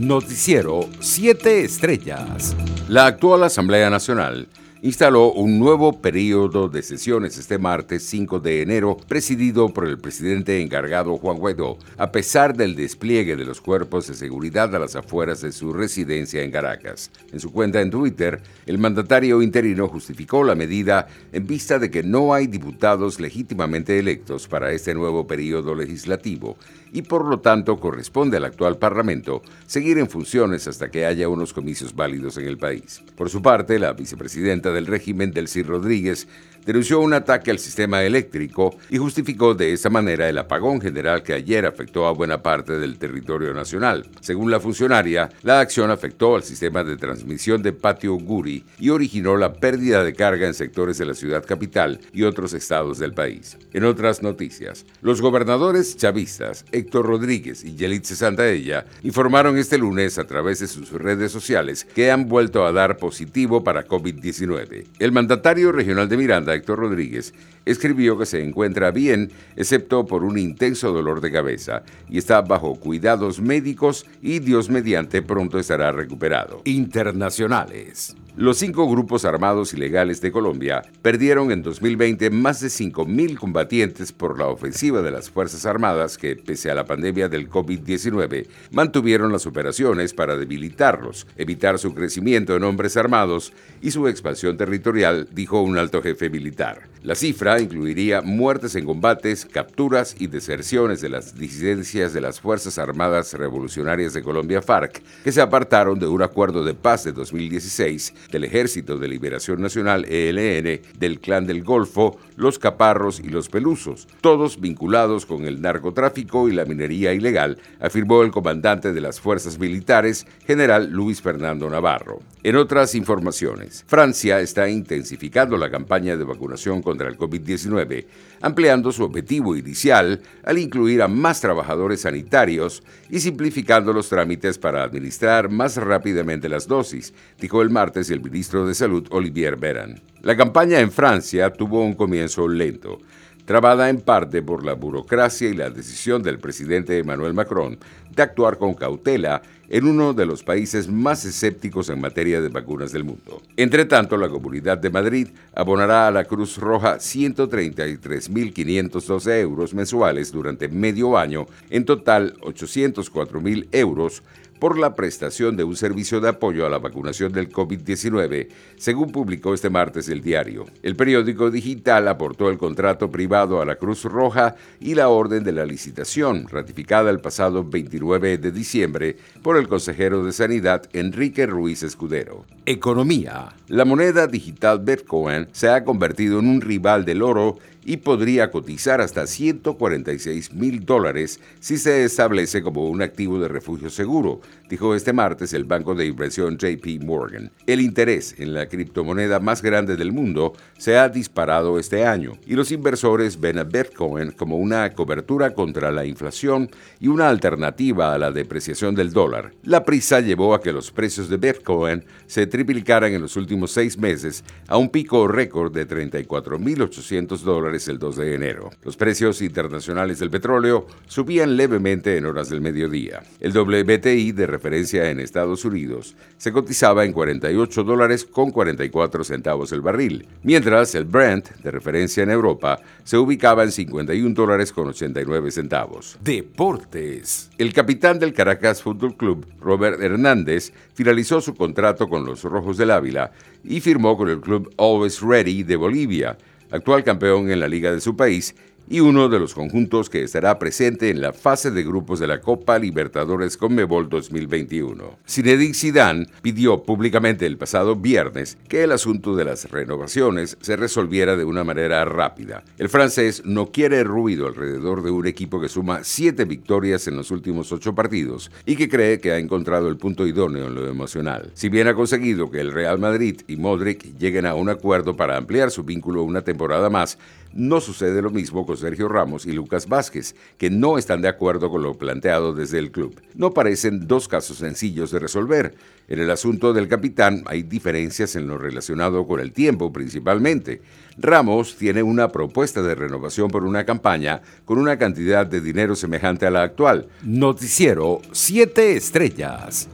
Noticiero 7 Estrellas. La actual Asamblea Nacional instaló un nuevo periodo de sesiones este martes 5 de enero, presidido por el presidente encargado Juan Guaidó, a pesar del despliegue de los cuerpos de seguridad a las afueras de su residencia en Caracas. En su cuenta en Twitter, el mandatario interino justificó la medida en vista de que no hay diputados legítimamente electos para este nuevo periodo legislativo y por lo tanto corresponde al actual Parlamento seguir en funciones hasta que haya unos comicios válidos en el país. Por su parte, la vicepresidenta del régimen, Delcy Rodríguez, denunció un ataque al sistema eléctrico y justificó de esa manera el apagón general que ayer afectó a buena parte del territorio nacional. Según la funcionaria, la acción afectó al sistema de transmisión de Patio Guri y originó la pérdida de carga en sectores de la ciudad capital y otros estados del país. En otras noticias, los gobernadores chavistas Héctor Rodríguez y Yelitze Santaella informaron este lunes a través de sus redes sociales que han vuelto a dar positivo para COVID-19. El mandatario regional de Miranda Héctor Rodríguez, escribió que se encuentra bien, excepto por un intenso dolor de cabeza, y está bajo cuidados médicos y Dios mediante pronto estará recuperado. Internacionales. Los cinco grupos armados ilegales de Colombia perdieron en 2020 más de 5.000 combatientes por la ofensiva de las Fuerzas Armadas que, pese a la pandemia del COVID-19, mantuvieron las operaciones para debilitarlos, evitar su crecimiento en hombres armados y su expansión territorial, dijo un alto jefe militar. La cifra incluiría muertes en combates, capturas y deserciones de las disidencias de las Fuerzas Armadas Revolucionarias de Colombia FARC, que se apartaron de un acuerdo de paz de 2016 del Ejército de Liberación Nacional ELN, del Clan del Golfo, los Caparros y los Pelusos, todos vinculados con el narcotráfico y la minería ilegal, afirmó el comandante de las fuerzas militares, general Luis Fernando Navarro. En otras informaciones, Francia está intensificando la campaña de vacunación contra el COVID-19, ampliando su objetivo inicial al incluir a más trabajadores sanitarios y simplificando los trámites para administrar más rápidamente las dosis, dijo el martes el ministro de Salud Olivier Beran. La campaña en Francia tuvo un comienzo lento, trabada en parte por la burocracia y la decisión del presidente Emmanuel Macron de actuar con cautela en uno de los países más escépticos en materia de vacunas del mundo. Entre tanto, la Comunidad de Madrid abonará a la Cruz Roja 133.512 euros mensuales durante medio año, en total 804.000 euros por la prestación de un servicio de apoyo a la vacunación del COVID-19, según publicó este martes el diario. El periódico digital aportó el contrato privado a la Cruz Roja y la orden de la licitación, ratificada el pasado 29 de diciembre por el consejero de Sanidad Enrique Ruiz Escudero. Economía. La moneda digital Bitcoin se ha convertido en un rival del oro y podría cotizar hasta 146 mil dólares si se establece como un activo de refugio seguro, dijo este martes el banco de inversión JP Morgan. El interés en la criptomoneda más grande del mundo se ha disparado este año y los inversores ven a Bitcoin como una cobertura contra la inflación y una alternativa a la depreciación del dólar. La prisa llevó a que los precios de Bitcoin se triplicaran en los últimos seis meses a un pico récord de 34.800 dólares el 2 de enero. Los precios internacionales del petróleo subían levemente en horas del mediodía. El WTI de referencia en Estados Unidos se cotizaba en 48 dólares con 44 centavos el barril, mientras el Brent de referencia en Europa se ubicaba en 51 dólares con 89 centavos. Deportes. El capitán del Caracas Fútbol Club, Robert Hernández, finalizó su contrato con los Rojos del Ávila y firmó con el club Always Ready de Bolivia actual campeón en la liga de su país y uno de los conjuntos que estará presente en la fase de grupos de la Copa Libertadores Conmebol 2021. Zinedine Zidane pidió públicamente el pasado viernes que el asunto de las renovaciones se resolviera de una manera rápida. El francés no quiere ruido alrededor de un equipo que suma siete victorias en los últimos ocho partidos y que cree que ha encontrado el punto idóneo en lo emocional. Si bien ha conseguido que el Real Madrid y Modric lleguen a un acuerdo para ampliar su vínculo una temporada más, no sucede lo mismo Sergio Ramos y Lucas Vázquez, que no están de acuerdo con lo planteado desde el club. No parecen dos casos sencillos de resolver. En el asunto del capitán hay diferencias en lo relacionado con el tiempo principalmente. Ramos tiene una propuesta de renovación por una campaña con una cantidad de dinero semejante a la actual. Noticiero 7 estrellas.